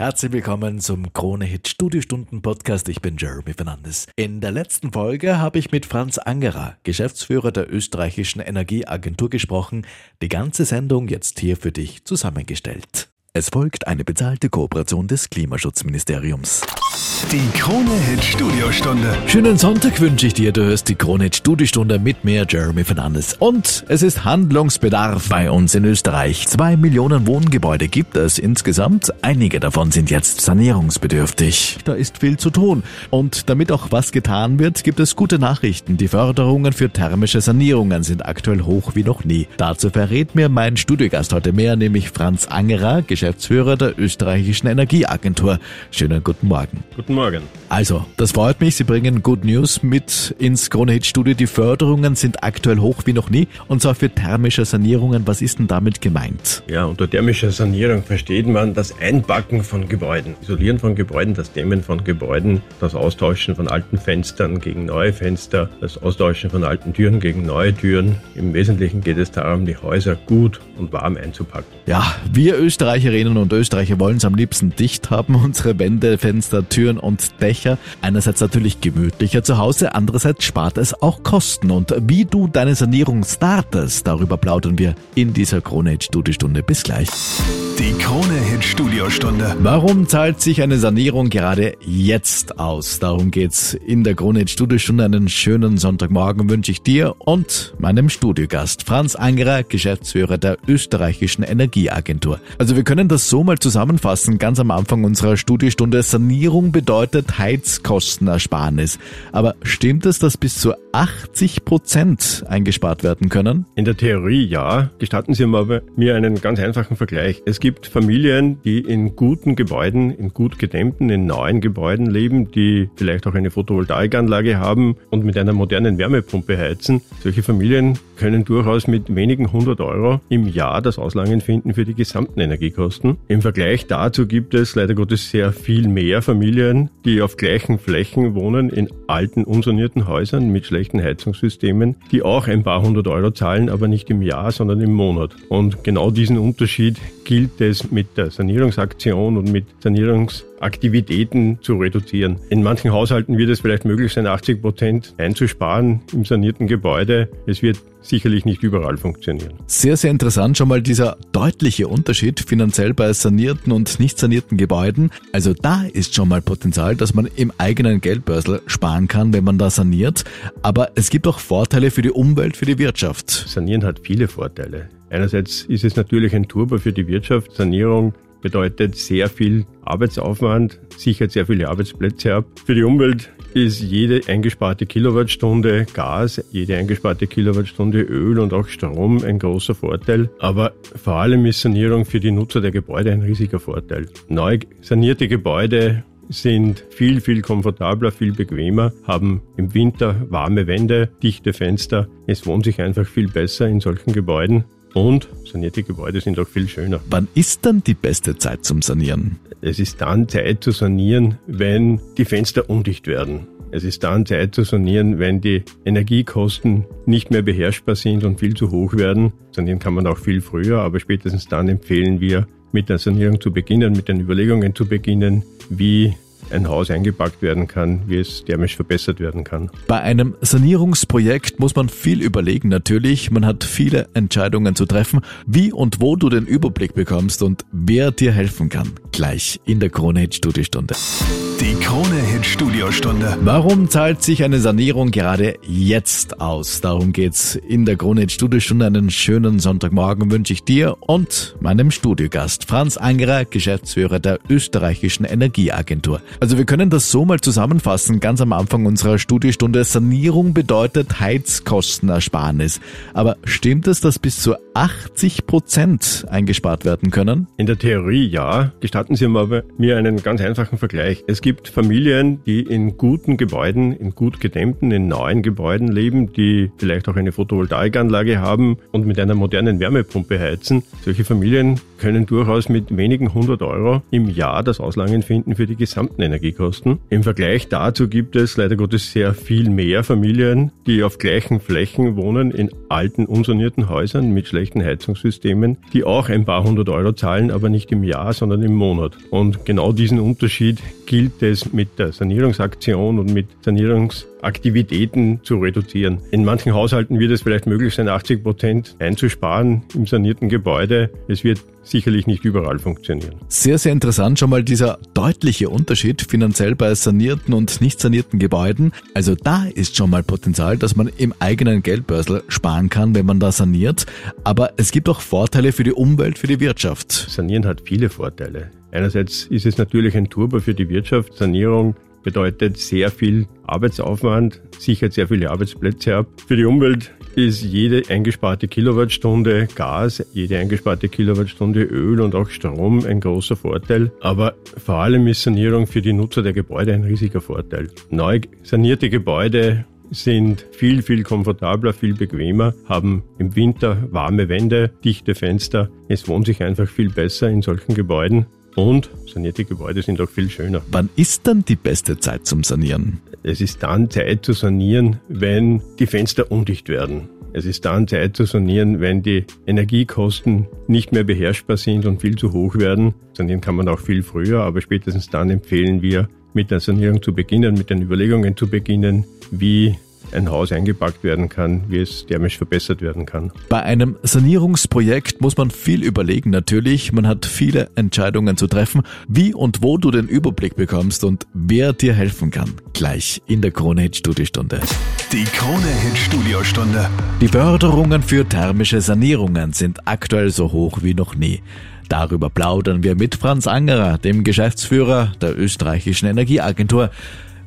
Herzlich willkommen zum Krone Hit Studiostunden Podcast. Ich bin Jeremy Fernandes. In der letzten Folge habe ich mit Franz Angerer, Geschäftsführer der österreichischen Energieagentur gesprochen. Die ganze Sendung jetzt hier für dich zusammengestellt. Es folgt eine bezahlte Kooperation des Klimaschutzministeriums. Die Krone-Hit Studiostunde. Schönen Sonntag wünsche ich dir. Du hörst die Krone-Hit Studiostunde mit mir, Jeremy Fernandes. Und es ist Handlungsbedarf bei uns in Österreich. Zwei Millionen Wohngebäude gibt es insgesamt. Einige davon sind jetzt sanierungsbedürftig. Da ist viel zu tun. Und damit auch was getan wird, gibt es gute Nachrichten. Die Förderungen für thermische Sanierungen sind aktuell hoch wie noch nie. Dazu verrät mir mein Studiogast heute mehr, nämlich Franz Angerer, Geschäftsführer der österreichischen Energieagentur. Schönen guten Morgen. Guten Morgen. Also, das freut mich. Sie bringen Good News mit ins Kronehit Studio. Die Förderungen sind aktuell hoch wie noch nie. Und zwar für thermische Sanierungen. Was ist denn damit gemeint? Ja, unter thermischer Sanierung versteht man das Einbacken von Gebäuden, Isolieren von Gebäuden, das Dämmen von Gebäuden, das Austauschen von alten Fenstern gegen neue Fenster, das Austauschen von alten Türen gegen neue Türen. Im Wesentlichen geht es darum, die Häuser gut und warm einzupacken. Ja, wir Österreicher Österreicherinnen und Österreicher wollen es am liebsten dicht haben, unsere Wände, Fenster, Türen und Dächer. Einerseits natürlich gemütlicher zu Hause, andererseits spart es auch Kosten. Und wie du deine Sanierung startest, darüber plaudern wir in dieser Krone-Hit-Studiostunde. Bis gleich. Die Krone-Hit-Studiostunde. Warum zahlt sich eine Sanierung gerade jetzt aus? Darum geht's in der Krone-Hit-Studiostunde. Einen schönen Sonntagmorgen wünsche ich dir und meinem Studiogast Franz Angerer, Geschäftsführer der österreichischen Energieagentur. Also wir können das so mal zusammenfassen, ganz am Anfang unserer Studiestunde. Sanierung bedeutet Heizkostenersparnis. Aber stimmt es, dass bis zu 80 Prozent eingespart werden können? In der Theorie ja. Gestatten Sie mir einen ganz einfachen Vergleich. Es gibt Familien, die in guten Gebäuden, in gut gedämmten, in neuen Gebäuden leben, die vielleicht auch eine Photovoltaikanlage haben und mit einer modernen Wärmepumpe heizen. Solche Familien können durchaus mit wenigen hundert Euro im Jahr das Auslangen finden für die gesamten Energiekosten. Kosten. Im Vergleich dazu gibt es leider Gottes sehr viel mehr Familien, die auf gleichen Flächen wohnen, in alten, unsanierten Häusern mit schlechten Heizungssystemen, die auch ein paar hundert Euro zahlen, aber nicht im Jahr, sondern im Monat. Und genau diesen Unterschied gilt es mit der Sanierungsaktion und mit Sanierungsaktivitäten zu reduzieren. In manchen Haushalten wird es vielleicht möglich sein, 80 Prozent einzusparen im sanierten Gebäude. Es wird sicherlich nicht überall funktionieren. Sehr, sehr interessant schon mal dieser deutliche Unterschied finanziell bei sanierten und nicht sanierten Gebäuden. Also da ist schon mal Potenzial, dass man im eigenen Geldbörsel sparen kann, wenn man da saniert. Aber es gibt auch Vorteile für die Umwelt, für die Wirtschaft. Sanieren hat viele Vorteile. Einerseits ist es natürlich ein Turbo für die Wirtschaft. Sanierung bedeutet sehr viel Arbeitsaufwand, sichert sehr viele Arbeitsplätze ab. Für die Umwelt ist jede eingesparte Kilowattstunde Gas, jede eingesparte Kilowattstunde Öl und auch Strom ein großer Vorteil. Aber vor allem ist Sanierung für die Nutzer der Gebäude ein riesiger Vorteil. Neu sanierte Gebäude sind viel, viel komfortabler, viel bequemer, haben im Winter warme Wände, dichte Fenster. Es wohnt sich einfach viel besser in solchen Gebäuden. Und sanierte Gebäude sind auch viel schöner. Wann ist dann die beste Zeit zum Sanieren? Es ist dann Zeit zu sanieren, wenn die Fenster undicht werden. Es ist dann Zeit zu sanieren, wenn die Energiekosten nicht mehr beherrschbar sind und viel zu hoch werden. Sanieren kann man auch viel früher, aber spätestens dann empfehlen wir, mit der Sanierung zu beginnen, mit den Überlegungen zu beginnen, wie ein Haus eingepackt werden kann, wie es thermisch verbessert werden kann. Bei einem Sanierungsprojekt muss man viel überlegen natürlich. Man hat viele Entscheidungen zu treffen, wie und wo du den Überblick bekommst und wer dir helfen kann. Gleich in der Krone Hit Studiostunde. Die Krone Hit Studiostunde. Warum zahlt sich eine Sanierung gerade jetzt aus? Darum geht's in der Krone Hit Studiostunde. Einen schönen Sonntagmorgen wünsche ich dir und meinem Studiogast Franz Angerer, Geschäftsführer der österreichischen Energieagentur. Also wir können das so mal zusammenfassen, ganz am Anfang unserer Studiostunde. Sanierung bedeutet Heizkostenersparnis. Aber stimmt es, dass bis zu 80 Prozent eingespart werden können? In der Theorie ja. Gestatten Sie mir einen ganz einfachen Vergleich. Es gibt Familien, die in guten Gebäuden, in gut gedämmten, in neuen Gebäuden leben, die vielleicht auch eine Photovoltaikanlage haben und mit einer modernen Wärmepumpe heizen. Solche Familien können durchaus mit wenigen hundert Euro im Jahr das Auslangen finden für die gesamten Energiekosten. Im Vergleich dazu gibt es leider Gottes sehr viel mehr Familien, die auf gleichen Flächen wohnen, in alten, unsanierten Häusern mit schlechten Heizungssystemen, die auch ein paar hundert Euro zahlen, aber nicht im Jahr, sondern im Monat. Und genau diesen Unterschied gilt es mit der Sanierungsaktion und mit Sanierungsaktivitäten zu reduzieren. In manchen Haushalten wird es vielleicht möglich sein, 80 Prozent einzusparen im sanierten Gebäude. Es wird sicherlich nicht überall funktionieren. Sehr, sehr interessant schon mal dieser deutliche Unterschied finanziell bei sanierten und nicht sanierten Gebäuden. Also da ist schon mal Potenzial, dass man im eigenen Geldbörsel sparen kann, wenn man da saniert. Aber es gibt auch Vorteile für die Umwelt, für die Wirtschaft. Sanieren hat viele Vorteile. Einerseits ist es natürlich ein Turbo für die Wirtschaft. Sanierung bedeutet sehr viel Arbeitsaufwand, sichert sehr viele Arbeitsplätze ab. Für die Umwelt ist jede eingesparte Kilowattstunde Gas, jede eingesparte Kilowattstunde Öl und auch Strom ein großer Vorteil. Aber vor allem ist Sanierung für die Nutzer der Gebäude ein riesiger Vorteil. Neu sanierte Gebäude sind viel, viel komfortabler, viel bequemer, haben im Winter warme Wände, dichte Fenster. Es wohnt sich einfach viel besser in solchen Gebäuden. Und sanierte Gebäude sind auch viel schöner. Wann ist dann die beste Zeit zum Sanieren? Es ist dann Zeit zu sanieren, wenn die Fenster undicht werden. Es ist dann Zeit zu sanieren, wenn die Energiekosten nicht mehr beherrschbar sind und viel zu hoch werden. Sanieren kann man auch viel früher, aber spätestens dann empfehlen wir, mit der Sanierung zu beginnen, mit den Überlegungen zu beginnen, wie ein Haus eingepackt werden kann, wie es thermisch verbessert werden kann. Bei einem Sanierungsprojekt muss man viel überlegen natürlich. Man hat viele Entscheidungen zu treffen, wie und wo du den Überblick bekommst und wer dir helfen kann. Gleich in der Krone Hit Studiostunde. Die Krone Hit Studiostunde. Die Förderungen für thermische Sanierungen sind aktuell so hoch wie noch nie. Darüber plaudern wir mit Franz Angerer, dem Geschäftsführer der österreichischen Energieagentur.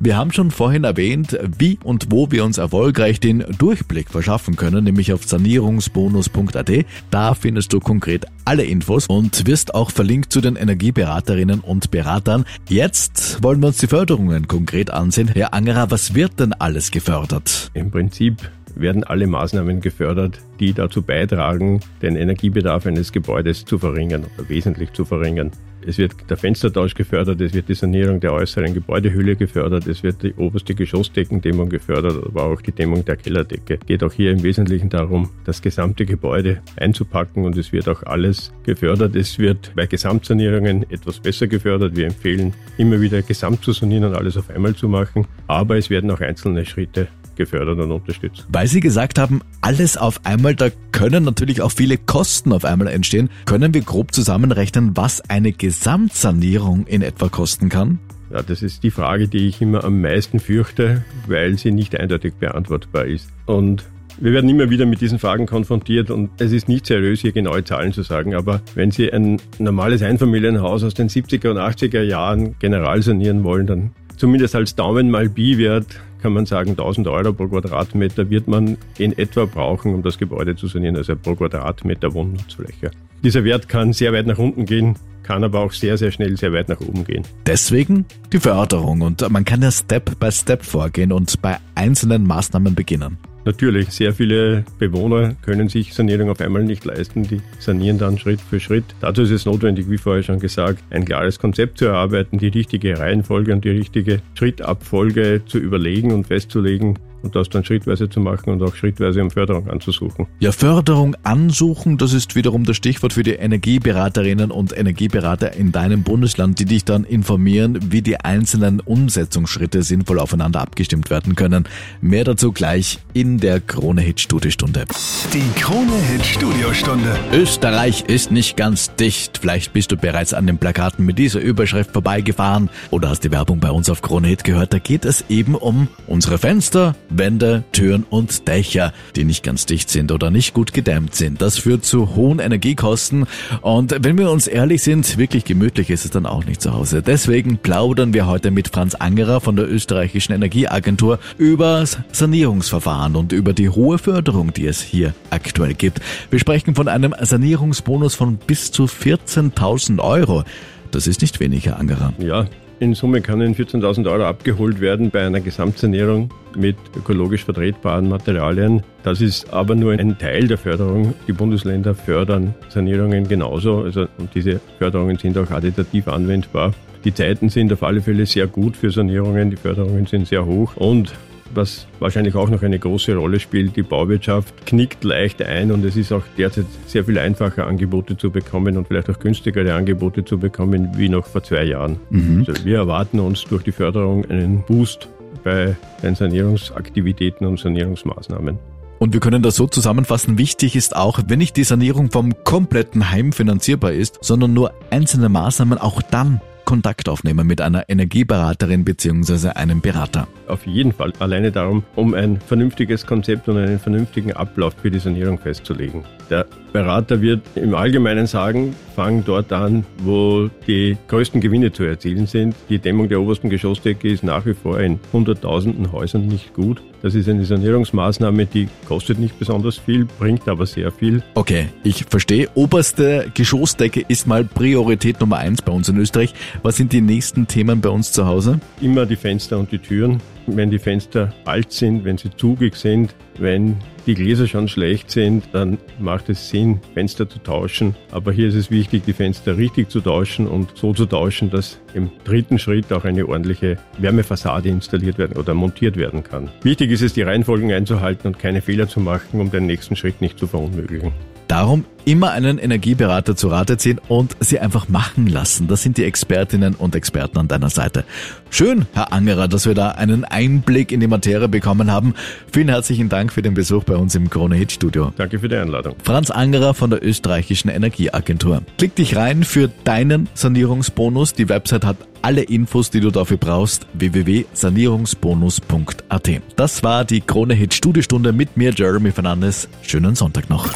Wir haben schon vorhin erwähnt, wie und wo wir uns erfolgreich den Durchblick verschaffen können, nämlich auf sanierungsbonus.at. Da findest du konkret alle Infos und wirst auch verlinkt zu den Energieberaterinnen und Beratern. Jetzt wollen wir uns die Förderungen konkret ansehen. Herr Angerer, was wird denn alles gefördert? Im Prinzip werden alle Maßnahmen gefördert, die dazu beitragen, den Energiebedarf eines Gebäudes zu verringern oder wesentlich zu verringern. Es wird der Fenstertausch gefördert, es wird die Sanierung der äußeren Gebäudehülle gefördert, es wird die oberste Geschossdeckendämmung gefördert, aber auch die Dämmung der Kellerdecke. Geht auch hier im Wesentlichen darum, das gesamte Gebäude einzupacken und es wird auch alles gefördert. Es wird bei Gesamtsanierungen etwas besser gefördert. Wir empfehlen immer wieder gesamt zu sanieren und alles auf einmal zu machen, aber es werden auch einzelne Schritte gefördert und unterstützt. Weil Sie gesagt haben, alles auf einmal, da können natürlich auch viele Kosten auf einmal entstehen. Können wir grob zusammenrechnen, was eine Gesamtsanierung in etwa kosten kann? Ja, das ist die Frage, die ich immer am meisten fürchte, weil sie nicht eindeutig beantwortbar ist. Und wir werden immer wieder mit diesen Fragen konfrontiert und es ist nicht seriös, hier genaue Zahlen zu sagen, aber wenn Sie ein normales Einfamilienhaus aus den 70er und 80er Jahren general sanieren wollen, dann zumindest als Daumen mal Bi-Wert kann man sagen, 1000 Euro pro Quadratmeter wird man in etwa brauchen, um das Gebäude zu sanieren, also pro Quadratmeter Wohnnutzfläche. Dieser Wert kann sehr weit nach unten gehen, kann aber auch sehr, sehr schnell sehr weit nach oben gehen. Deswegen die Förderung und man kann ja Step by Step vorgehen und bei einzelnen Maßnahmen beginnen. Natürlich, sehr viele Bewohner können sich Sanierung auf einmal nicht leisten. Die sanieren dann Schritt für Schritt. Dazu ist es notwendig, wie vorher schon gesagt, ein klares Konzept zu erarbeiten, die richtige Reihenfolge und die richtige Schrittabfolge zu überlegen und festzulegen, und das dann schrittweise zu machen und auch schrittweise um Förderung anzusuchen. Ja, Förderung ansuchen, das ist wiederum das Stichwort für die Energieberaterinnen und Energieberater in deinem Bundesland, die dich dann informieren, wie die einzelnen Umsetzungsschritte sinnvoll aufeinander abgestimmt werden können. Mehr dazu gleich in der Krone Hit Studiostunde. Die Krone Hit Studiostunde. Österreich ist nicht ganz dicht. Vielleicht bist du bereits an den Plakaten mit dieser Überschrift vorbeigefahren oder hast die Werbung bei uns auf Krone Hit gehört. Da geht es eben um unsere Fenster, Wände, Türen und Dächer, die nicht ganz dicht sind oder nicht gut gedämmt sind. Das führt zu hohen Energiekosten und wenn wir uns ehrlich sind, wirklich gemütlich ist es dann auch nicht zu Hause. Deswegen plaudern wir heute mit Franz Angerer von der österreichischen Energieagentur über Sanierungsverfahren und über die hohe Förderung, die es hier aktuell gibt. Wir sprechen von einem Sanierungsbonus von bis zu 14.000 Euro. Das ist nicht wenig, Herr Angerer. Ja, in Summe können 14.000 Euro abgeholt werden bei einer Gesamtsanierung mit ökologisch vertretbaren Materialien. Das ist aber nur ein Teil der Förderung. Die Bundesländer fördern Sanierungen genauso. Also, und diese Förderungen sind auch additiv anwendbar. Die Zeiten sind auf alle Fälle sehr gut für Sanierungen. Die Förderungen sind sehr hoch und was wahrscheinlich auch noch eine große Rolle spielt. Die Bauwirtschaft knickt leicht ein und es ist auch derzeit sehr viel einfacher, Angebote zu bekommen und vielleicht auch günstigere Angebote zu bekommen wie noch vor zwei Jahren. Mhm. Also wir erwarten uns durch die Förderung einen Boost bei den Sanierungsaktivitäten und Sanierungsmaßnahmen. Und wir können das so zusammenfassen, wichtig ist auch, wenn nicht die Sanierung vom kompletten Heim finanzierbar ist, sondern nur einzelne Maßnahmen, auch dann Kontakt aufnehmen mit einer Energieberaterin bzw. einem Berater. Auf jeden Fall. Alleine darum, um ein vernünftiges Konzept und einen vernünftigen Ablauf für die Sanierung festzulegen. Der Berater wird im Allgemeinen sagen, fang dort an, wo die größten Gewinne zu erzielen sind. Die Dämmung der obersten Geschossdecke ist nach wie vor in hunderttausenden Häusern nicht gut. Das ist eine Sanierungsmaßnahme, die kostet nicht besonders viel, bringt aber sehr viel. Okay, ich verstehe. Oberste Geschossdecke ist mal Priorität Nummer eins bei uns in Österreich. Was sind die nächsten Themen bei uns zu Hause? Immer die Fenster und die Türen. Wenn die Fenster alt sind, wenn sie zugig sind, wenn die Gläser schon schlecht sind, dann macht es Sinn, Fenster zu tauschen. Aber hier ist es wichtig, die Fenster richtig zu tauschen und so zu tauschen, dass im dritten Schritt auch eine ordentliche Wärmefassade installiert werden oder montiert werden kann. Wichtig ist es, die Reihenfolgen einzuhalten und keine Fehler zu machen, um den nächsten Schritt nicht zu verunmöglichen. Darum immer einen Energieberater zu Rate ziehen und sie einfach machen lassen. Das sind die Expertinnen und Experten an deiner Seite. Schön, Herr Angerer, dass wir da einen Einblick in die Materie bekommen haben. Vielen herzlichen Dank für den Besuch bei uns im Krone Hit Studio. Danke für die Einladung. Franz Angerer von der österreichischen Energieagentur. Klick dich rein für deinen Sanierungsbonus. Die Website hat alle Infos, die du dafür brauchst, www.sanierungsbonus.at. Das war die Krone Hit Studiostunde mit mir, Jeremy Fernandes. Schönen Sonntag noch.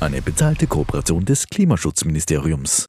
Eine bezahlte Kooperation des Klimaschutzministeriums.